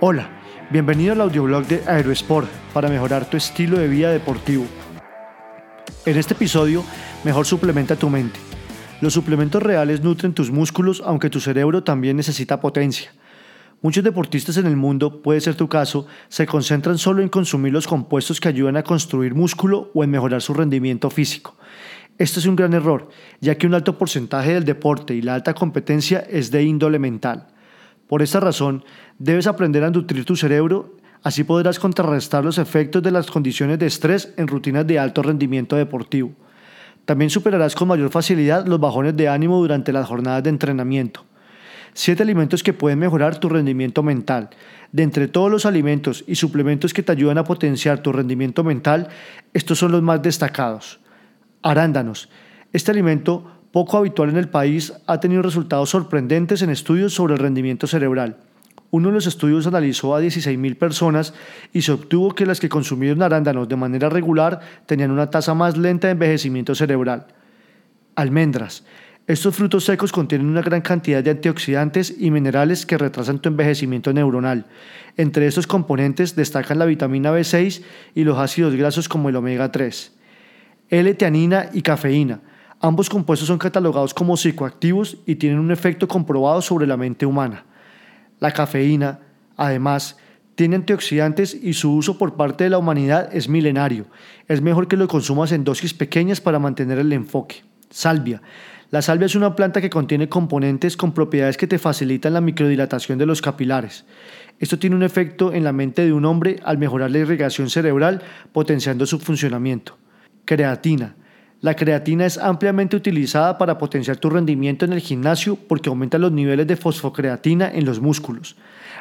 Hola, bienvenido al audioblog de Aerosport para mejorar tu estilo de vida deportivo. En este episodio, mejor suplementa tu mente. Los suplementos reales nutren tus músculos, aunque tu cerebro también necesita potencia. Muchos deportistas en el mundo, puede ser tu caso, se concentran solo en consumir los compuestos que ayudan a construir músculo o en mejorar su rendimiento físico. Esto es un gran error, ya que un alto porcentaje del deporte y la alta competencia es de índole mental. Por esta razón, debes aprender a nutrir tu cerebro, así podrás contrarrestar los efectos de las condiciones de estrés en rutinas de alto rendimiento deportivo. También superarás con mayor facilidad los bajones de ánimo durante las jornadas de entrenamiento. Siete alimentos que pueden mejorar tu rendimiento mental. De entre todos los alimentos y suplementos que te ayudan a potenciar tu rendimiento mental, estos son los más destacados. Arándanos. Este alimento poco habitual en el país, ha tenido resultados sorprendentes en estudios sobre el rendimiento cerebral. Uno de los estudios analizó a 16.000 personas y se obtuvo que las que consumieron arándanos de manera regular tenían una tasa más lenta de envejecimiento cerebral. Almendras. Estos frutos secos contienen una gran cantidad de antioxidantes y minerales que retrasan tu envejecimiento neuronal. Entre estos componentes destacan la vitamina B6 y los ácidos grasos como el omega 3. L-teanina y cafeína Ambos compuestos son catalogados como psicoactivos y tienen un efecto comprobado sobre la mente humana. La cafeína, además, tiene antioxidantes y su uso por parte de la humanidad es milenario. Es mejor que lo consumas en dosis pequeñas para mantener el enfoque. Salvia. La salvia es una planta que contiene componentes con propiedades que te facilitan la microdilatación de los capilares. Esto tiene un efecto en la mente de un hombre al mejorar la irrigación cerebral, potenciando su funcionamiento. Creatina. La creatina es ampliamente utilizada para potenciar tu rendimiento en el gimnasio porque aumenta los niveles de fosfocreatina en los músculos.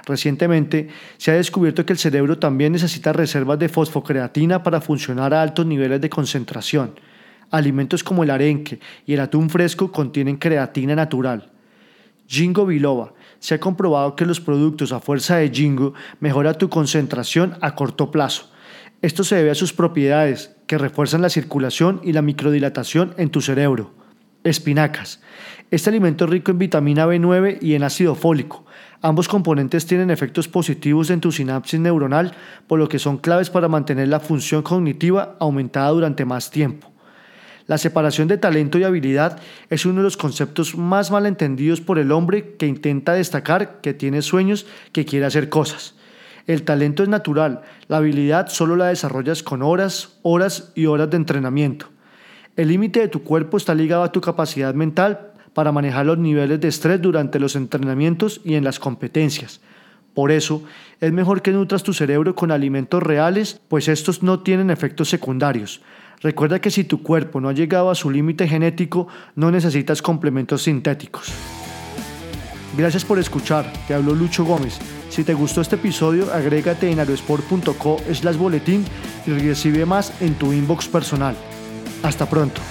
Recientemente se ha descubierto que el cerebro también necesita reservas de fosfocreatina para funcionar a altos niveles de concentración. Alimentos como el arenque y el atún fresco contienen creatina natural. Jingo biloba. Se ha comprobado que los productos a fuerza de jingo mejoran tu concentración a corto plazo. Esto se debe a sus propiedades, que refuerzan la circulación y la microdilatación en tu cerebro. Espinacas. Este alimento es rico en vitamina B9 y en ácido fólico. Ambos componentes tienen efectos positivos en tu sinapsis neuronal, por lo que son claves para mantener la función cognitiva aumentada durante más tiempo. La separación de talento y habilidad es uno de los conceptos más mal entendidos por el hombre que intenta destacar que tiene sueños, que quiere hacer cosas. El talento es natural, la habilidad solo la desarrollas con horas, horas y horas de entrenamiento. El límite de tu cuerpo está ligado a tu capacidad mental para manejar los niveles de estrés durante los entrenamientos y en las competencias. Por eso, es mejor que nutras tu cerebro con alimentos reales, pues estos no tienen efectos secundarios. Recuerda que si tu cuerpo no ha llegado a su límite genético, no necesitas complementos sintéticos. Gracias por escuchar, te habló Lucho Gómez. Si te gustó este episodio, agrégate en aerosport.co slash boletín y recibe más en tu inbox personal. Hasta pronto.